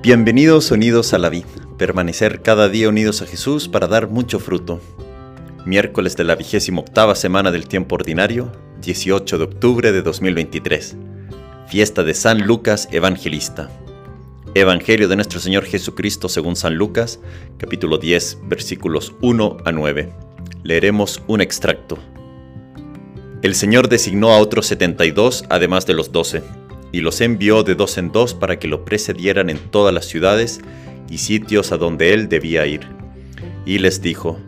Bienvenidos unidos a la vida, permanecer cada día unidos a Jesús para dar mucho fruto. Miércoles de la vigésima octava semana del tiempo ordinario, 18 de octubre de 2023. Fiesta de San Lucas Evangelista. Evangelio de nuestro Señor Jesucristo según San Lucas, capítulo 10, versículos 1 a 9. Leeremos un extracto. El Señor designó a otros 72 además de los doce y los envió de dos en dos para que lo precedieran en todas las ciudades y sitios a donde él debía ir. Y les dijo,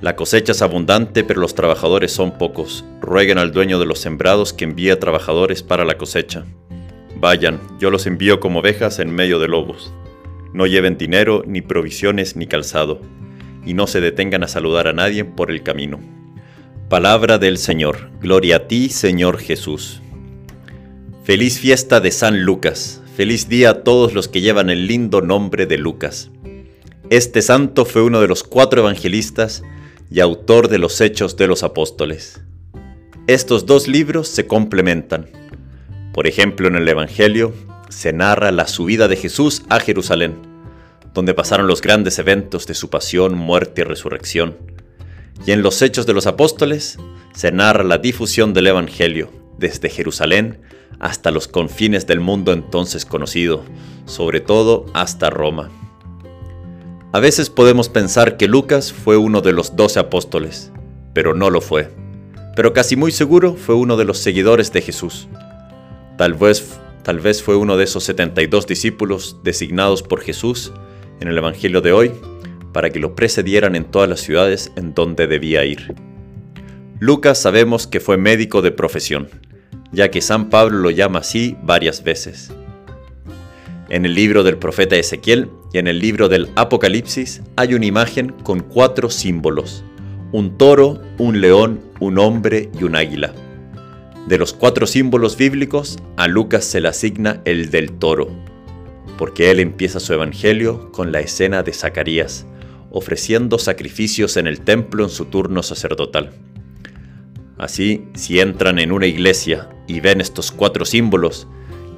La cosecha es abundante, pero los trabajadores son pocos. Rueguen al dueño de los sembrados que envíe trabajadores para la cosecha. Vayan, yo los envío como ovejas en medio de lobos. No lleven dinero, ni provisiones, ni calzado, y no se detengan a saludar a nadie por el camino. Palabra del Señor. Gloria a ti, Señor Jesús. Feliz fiesta de San Lucas. Feliz día a todos los que llevan el lindo nombre de Lucas. Este santo fue uno de los cuatro evangelistas y autor de los Hechos de los Apóstoles. Estos dos libros se complementan. Por ejemplo, en el Evangelio se narra la subida de Jesús a Jerusalén, donde pasaron los grandes eventos de su pasión, muerte y resurrección. Y en los Hechos de los Apóstoles se narra la difusión del Evangelio desde Jerusalén hasta los confines del mundo entonces conocido, sobre todo hasta Roma. A veces podemos pensar que Lucas fue uno de los doce apóstoles, pero no lo fue. Pero casi muy seguro fue uno de los seguidores de Jesús. Tal vez, tal vez fue uno de esos 72 discípulos designados por Jesús en el Evangelio de hoy para que lo precedieran en todas las ciudades en donde debía ir. Lucas sabemos que fue médico de profesión ya que San Pablo lo llama así varias veces. En el libro del profeta Ezequiel y en el libro del Apocalipsis hay una imagen con cuatro símbolos, un toro, un león, un hombre y un águila. De los cuatro símbolos bíblicos, a Lucas se le asigna el del toro, porque él empieza su evangelio con la escena de Zacarías, ofreciendo sacrificios en el templo en su turno sacerdotal. Así, si entran en una iglesia y ven estos cuatro símbolos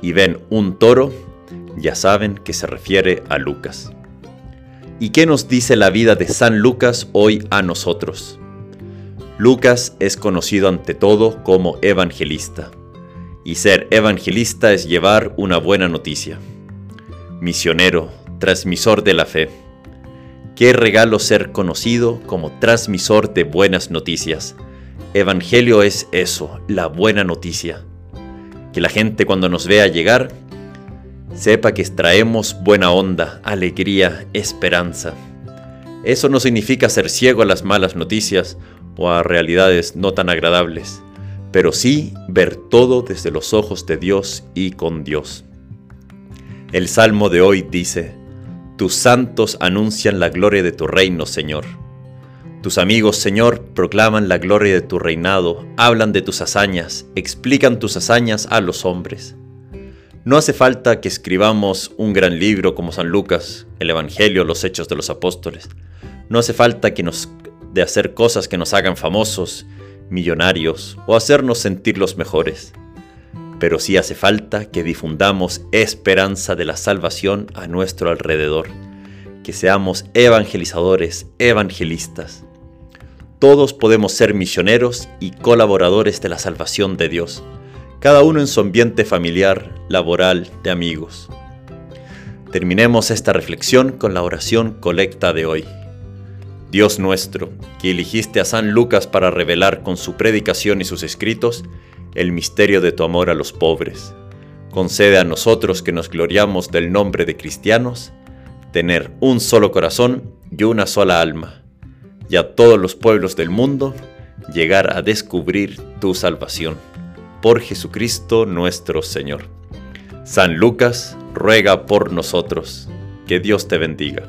y ven un toro, ya saben que se refiere a Lucas. ¿Y qué nos dice la vida de San Lucas hoy a nosotros? Lucas es conocido ante todo como evangelista, y ser evangelista es llevar una buena noticia. Misionero, transmisor de la fe. Qué regalo ser conocido como transmisor de buenas noticias Evangelio es eso, la buena noticia. Que la gente cuando nos vea llegar sepa que traemos buena onda, alegría, esperanza. Eso no significa ser ciego a las malas noticias o a realidades no tan agradables, pero sí ver todo desde los ojos de Dios y con Dios. El Salmo de hoy dice, Tus santos anuncian la gloria de tu reino, Señor. Tus amigos, Señor, proclaman la gloria de tu reinado, hablan de tus hazañas, explican tus hazañas a los hombres. No hace falta que escribamos un gran libro como San Lucas, el Evangelio, los Hechos de los Apóstoles. No hace falta que nos de hacer cosas que nos hagan famosos, millonarios o hacernos sentir los mejores. Pero sí hace falta que difundamos esperanza de la salvación a nuestro alrededor, que seamos evangelizadores, evangelistas. Todos podemos ser misioneros y colaboradores de la salvación de Dios, cada uno en su ambiente familiar, laboral, de amigos. Terminemos esta reflexión con la oración colecta de hoy. Dios nuestro, que eligiste a San Lucas para revelar con su predicación y sus escritos el misterio de tu amor a los pobres, concede a nosotros que nos gloriamos del nombre de cristianos, tener un solo corazón y una sola alma y a todos los pueblos del mundo llegar a descubrir tu salvación. Por Jesucristo nuestro Señor. San Lucas, ruega por nosotros. Que Dios te bendiga.